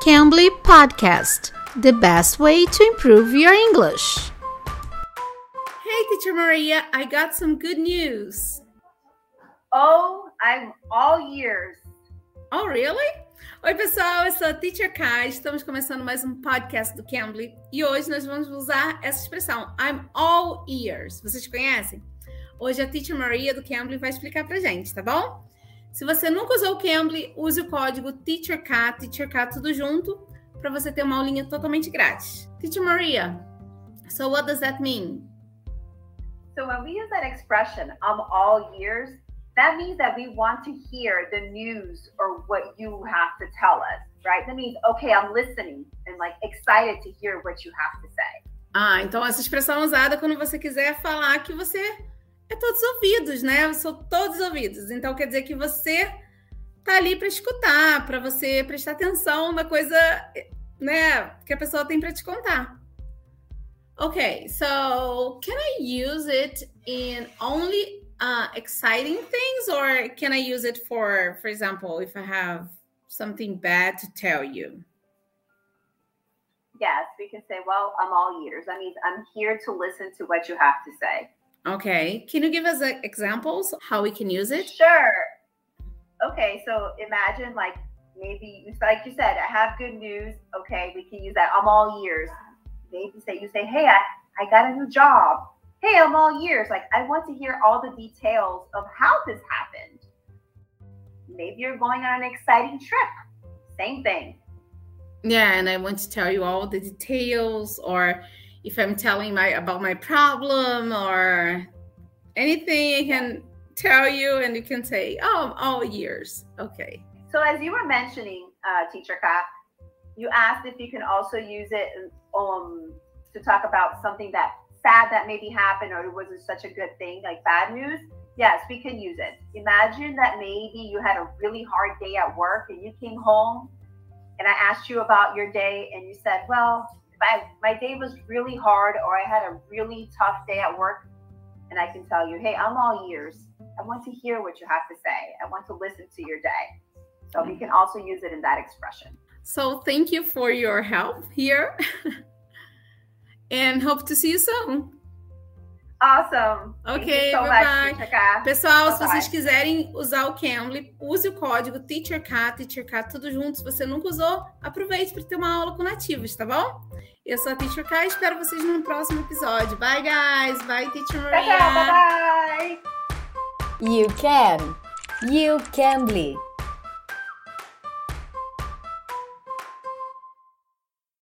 Cambly Podcast, the best way to improve your English. Hey, Teacher Maria, I got some good news. Oh, I'm all ears. Oh, really? Oi, pessoal, eu sou a Teacher Kai. Estamos começando mais um podcast do Cambly e hoje nós vamos usar essa expressão I'm all ears. Vocês conhecem? Hoje a Teacher Maria do Cambly vai explicar pra gente, tá bom? Se você nunca usou o Cambly, use o código TEACHERK, TEACHERK tudo junto, para você ter uma aulinha totalmente grátis. Teacher Maria, so what does that mean? So when we use that expression, I'm all ears, that means that we want to hear the news or what you have to tell us, right? That means, okay, I'm listening and like excited to hear what you have to say. Ah, então essa expressão é usada quando você quiser falar que você é todos ouvidos, né? Eu sou todos ouvidos. Então quer dizer que você tá ali para escutar, para você prestar atenção na coisa, né, que a pessoa tem para te contar. Okay, so can I use it in only uh, exciting things, or can I use it for, for example, if I have something bad to tell you? Yes, we can say, well, I'm all ears. That means I'm here to listen to what you have to say. Okay. Can you give us uh, examples how we can use it? Sure. Okay, so imagine like maybe like you said, I have good news. Okay, we can use that. I'm all ears. Maybe say you say, Hey, I, I got a new job. Hey, I'm all ears. Like I want to hear all the details of how this happened. Maybe you're going on an exciting trip. Same thing. Yeah, and I want to tell you all the details or if I'm telling my about my problem or anything, I can tell you, and you can say, "Oh, all years." Okay. So as you were mentioning, uh, Teacher Kat, you asked if you can also use it um, to talk about something that sad that maybe happened or it wasn't such a good thing, like bad news. Yes, we can use it. Imagine that maybe you had a really hard day at work and you came home and I asked you about your day and you said, Well, my, my day was really hard or I had a really tough day at work, and I can tell you, hey, I'm all ears. I want to hear what you have to say. I want to listen to your day. So we can also use it in that expression. So thank you for your help here. and hope to see you soon. Awesome. Ok, so bye bye. Pessoal, bye se vocês quiserem usar o Cambly, use o código TEACHERK, TEACHERK, tudo junto. Se você nunca usou, aproveite para ter uma aula com nativos, tá bom? Eu sou a Teacher K, espero vocês no próximo episódio. Bye, guys. Bye, Teacher Maria. Bye bye. You can. You Cambly.